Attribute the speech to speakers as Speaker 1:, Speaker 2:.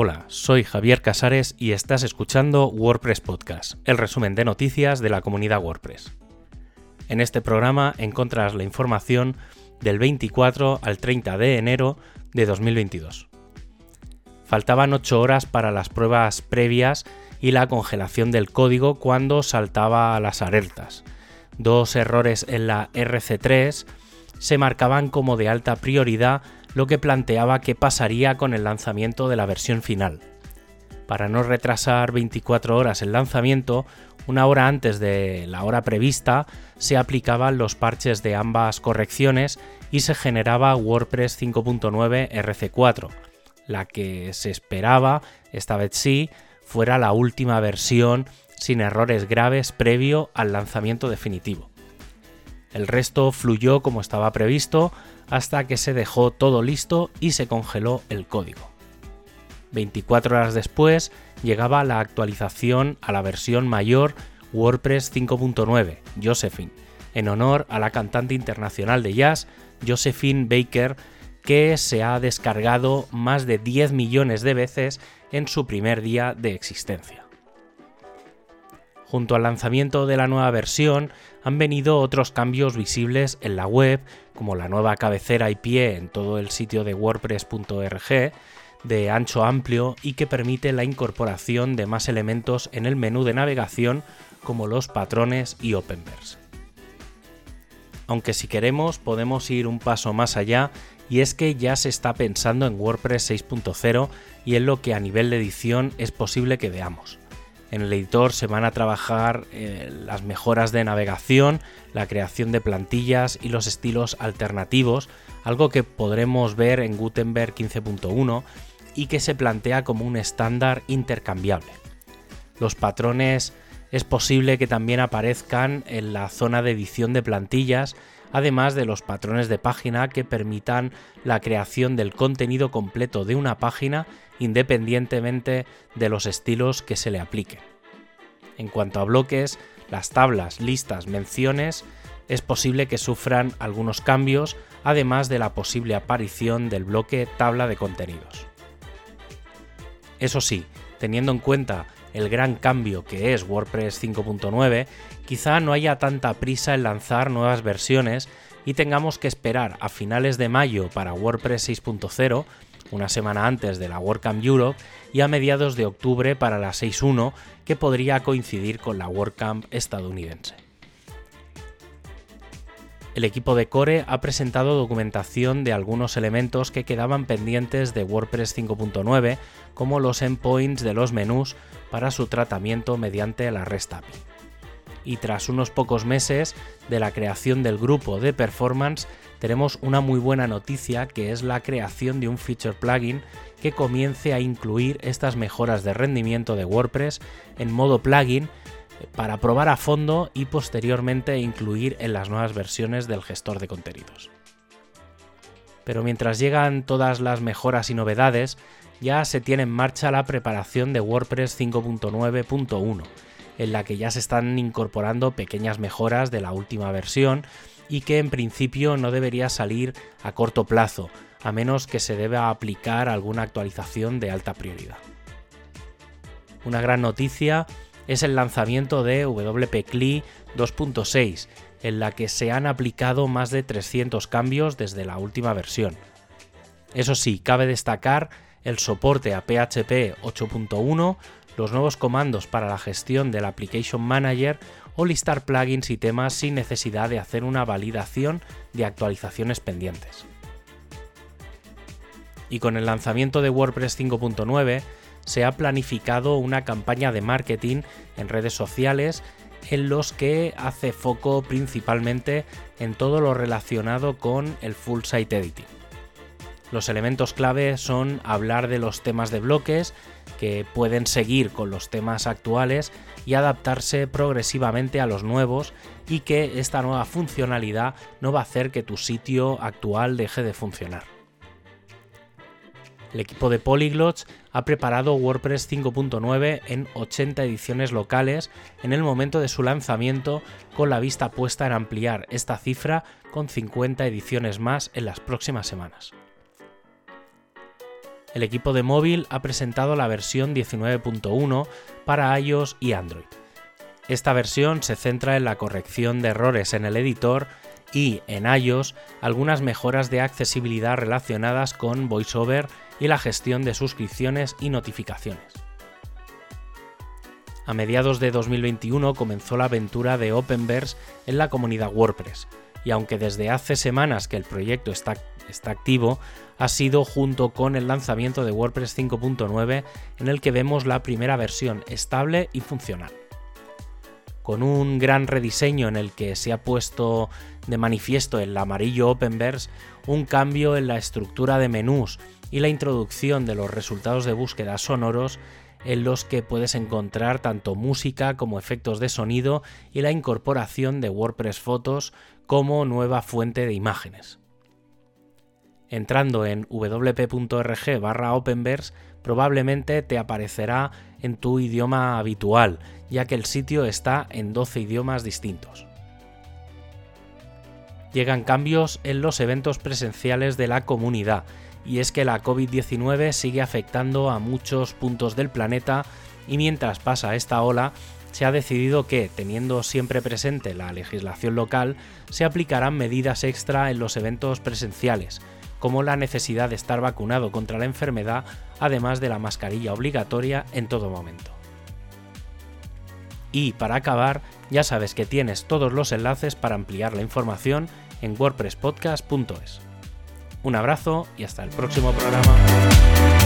Speaker 1: Hola, soy Javier Casares y estás escuchando WordPress Podcast, el resumen de noticias de la comunidad WordPress. En este programa encontrarás la información del 24 al 30 de enero de 2022. Faltaban 8 horas para las pruebas previas y la congelación del código cuando saltaba a las alertas. Dos errores en la RC3 se marcaban como de alta prioridad lo que planteaba qué pasaría con el lanzamiento de la versión final. Para no retrasar 24 horas el lanzamiento, una hora antes de la hora prevista se aplicaban los parches de ambas correcciones y se generaba WordPress 5.9 RC4, la que se esperaba, esta vez sí, fuera la última versión sin errores graves previo al lanzamiento definitivo. El resto fluyó como estaba previsto, hasta que se dejó todo listo y se congeló el código. 24 horas después llegaba la actualización a la versión mayor WordPress 5.9, Josephine, en honor a la cantante internacional de jazz Josephine Baker, que se ha descargado más de 10 millones de veces en su primer día de existencia. Junto al lanzamiento de la nueva versión han venido otros cambios visibles en la web, como la nueva cabecera y pie en todo el sitio de wordpress.org, de ancho amplio y que permite la incorporación de más elementos en el menú de navegación como los patrones y openverse. Aunque si queremos podemos ir un paso más allá y es que ya se está pensando en WordPress 6.0 y en lo que a nivel de edición es posible que veamos. En el editor se van a trabajar eh, las mejoras de navegación, la creación de plantillas y los estilos alternativos, algo que podremos ver en Gutenberg 15.1 y que se plantea como un estándar intercambiable. Los patrones es posible que también aparezcan en la zona de edición de plantillas, además de los patrones de página que permitan la creación del contenido completo de una página independientemente de los estilos que se le apliquen. En cuanto a bloques, las tablas, listas, menciones, es posible que sufran algunos cambios, además de la posible aparición del bloque tabla de contenidos. Eso sí, teniendo en cuenta el gran cambio que es WordPress 5.9, quizá no haya tanta prisa en lanzar nuevas versiones y tengamos que esperar a finales de mayo para WordPress 6.0 una semana antes de la WordCamp Europe y a mediados de octubre para la 6.1 que podría coincidir con la WordCamp estadounidense. El equipo de Core ha presentado documentación de algunos elementos que quedaban pendientes de WordPress 5.9, como los endpoints de los menús para su tratamiento mediante la REST API. Y tras unos pocos meses de la creación del grupo de performance, tenemos una muy buena noticia que es la creación de un feature plugin que comience a incluir estas mejoras de rendimiento de WordPress en modo plugin para probar a fondo y posteriormente incluir en las nuevas versiones del gestor de contenidos. Pero mientras llegan todas las mejoras y novedades, ya se tiene en marcha la preparación de WordPress 5.9.1, en la que ya se están incorporando pequeñas mejoras de la última versión y que en principio no debería salir a corto plazo, a menos que se deba aplicar alguna actualización de alta prioridad. Una gran noticia es el lanzamiento de WP CLI 2.6, en la que se han aplicado más de 300 cambios desde la última versión. Eso sí, cabe destacar el soporte a PHP 8.1, los nuevos comandos para la gestión del Application Manager o listar plugins y temas sin necesidad de hacer una validación de actualizaciones pendientes. Y con el lanzamiento de WordPress 5.9 se ha planificado una campaña de marketing en redes sociales en los que hace foco principalmente en todo lo relacionado con el full site editing. Los elementos clave son hablar de los temas de bloques, que pueden seguir con los temas actuales y adaptarse progresivamente a los nuevos y que esta nueva funcionalidad no va a hacer que tu sitio actual deje de funcionar. El equipo de Polyglots ha preparado WordPress 5.9 en 80 ediciones locales en el momento de su lanzamiento con la vista puesta en ampliar esta cifra con 50 ediciones más en las próximas semanas. el equipo de móvil ha presentado la versión 19.1 para iOS y Android. Esta versión se centra en la corrección de errores en el editor y, en iOS, algunas mejoras de accesibilidad relacionadas con VoiceOver y la gestión de suscripciones y notificaciones. A mediados de 2021 comenzó la aventura de Openverse en la comunidad WordPress, y aunque desde hace semanas que el proyecto está, está activo, ha sido junto con el lanzamiento de WordPress 5.9 en el que vemos la primera versión estable y funcional con un gran rediseño en el que se ha puesto de manifiesto el amarillo Openverse un cambio en la estructura de menús y la introducción de los resultados de búsqueda sonoros en los que puedes encontrar tanto música como efectos de sonido y la incorporación de WordPress Fotos como nueva fuente de imágenes. Entrando en wp.org barra Openverse probablemente te aparecerá en tu idioma habitual, ya que el sitio está en 12 idiomas distintos. Llegan cambios en los eventos presenciales de la comunidad, y es que la COVID-19 sigue afectando a muchos puntos del planeta y mientras pasa esta ola, se ha decidido que, teniendo siempre presente la legislación local, se aplicarán medidas extra en los eventos presenciales, como la necesidad de estar vacunado contra la enfermedad, además de la mascarilla obligatoria en todo momento. Y para acabar, ya sabes que tienes todos los enlaces para ampliar la información en wordpresspodcast.es. Un abrazo y hasta el próximo programa.